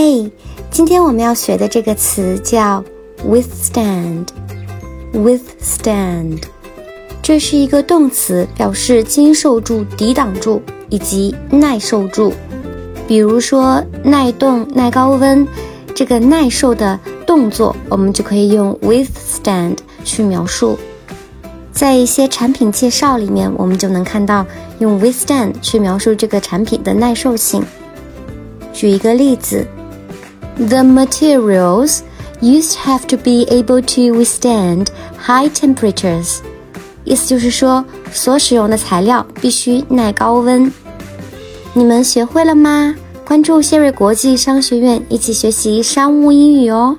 嘿，今天我们要学的这个词叫 withstand。withstand，这是一个动词，表示经受住、抵挡住以及耐受住。比如说耐冻、耐高温，这个耐受的动作，我们就可以用 withstand 去描述。在一些产品介绍里面，我们就能看到用 withstand 去描述这个产品的耐受性。举一个例子。The materials used have to be able to withstand high temperatures。意思就是说，所使用的材料必须耐高温。你们学会了吗？关注谢瑞国际商学院，一起学习商务英语哦。